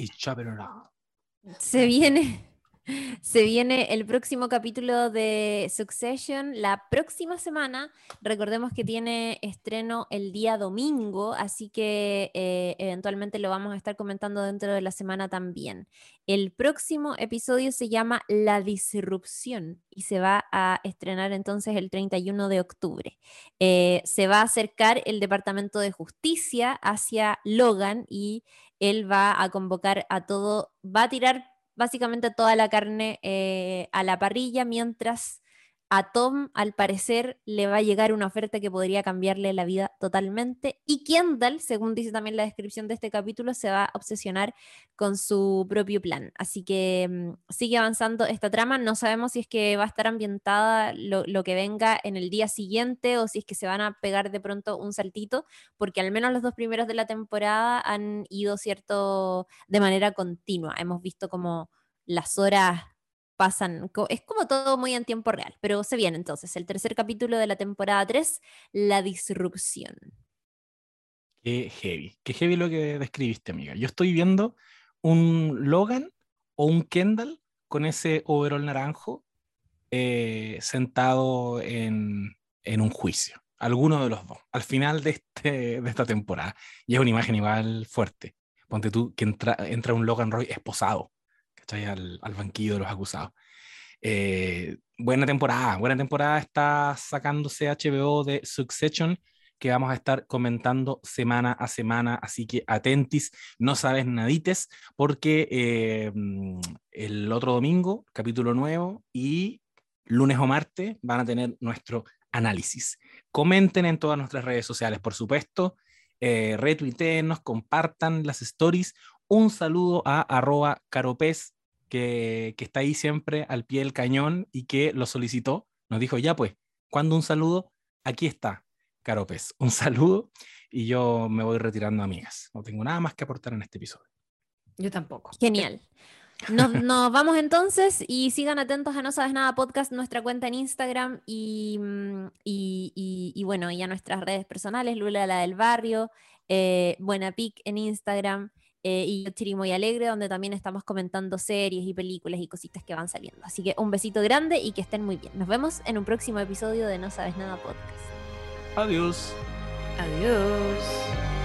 se viene. Se viene el próximo capítulo de Succession la próxima semana. Recordemos que tiene estreno el día domingo, así que eh, eventualmente lo vamos a estar comentando dentro de la semana también. El próximo episodio se llama La Disrupción y se va a estrenar entonces el 31 de octubre. Eh, se va a acercar el Departamento de Justicia hacia Logan y él va a convocar a todo, va a tirar básicamente toda la carne eh, a la parrilla mientras a Tom, al parecer, le va a llegar una oferta que podría cambiarle la vida totalmente. Y Kendall, según dice también la descripción de este capítulo, se va a obsesionar con su propio plan. Así que mm, sigue avanzando esta trama. No sabemos si es que va a estar ambientada lo, lo, que venga en el día siguiente o si es que se van a pegar de pronto un saltito, porque al menos los dos primeros de la temporada han ido, ¿cierto?, de manera continua. Hemos visto como las horas pasan, es como todo muy en tiempo real, pero se viene entonces el tercer capítulo de la temporada 3, La Disrupción. Qué heavy, qué heavy lo que describiste, amiga. Yo estoy viendo un Logan o un Kendall con ese overall naranjo eh, sentado en, en, un juicio, alguno de los dos, al final de, este, de esta temporada. Y es una imagen igual fuerte. Ponte tú que entra, entra un Logan Roy esposado al, al banquillo de los acusados. Eh, buena temporada, buena temporada está sacándose HBO de Succession que vamos a estar comentando semana a semana, así que atentis, no sabes nadites, porque eh, el otro domingo, capítulo nuevo, y lunes o martes van a tener nuestro análisis. Comenten en todas nuestras redes sociales, por supuesto, eh, retuiteenos, compartan las stories. Un saludo a arroba caropez que, está ahí siempre al pie del cañón y que lo solicitó, nos dijo, ya pues, cuando un saludo? Aquí está, Caropes, un saludo y yo me voy retirando, amigas. No tengo nada más que aportar en este episodio. Yo tampoco. Genial. Nos, vamos entonces y sigan atentos a No Sabes Nada Podcast, nuestra cuenta en Instagram y, mm, y, bueno, y a nuestras redes personales, Lula la del barrio, eh, Buena Pic en Instagram eh, y Chirimo y Alegre, donde también estamos comentando series y películas y cositas que van saliendo. Así que un besito grande y que estén muy bien. Nos vemos en un próximo episodio de No Sabes Nada Podcast. Adiós. Adiós.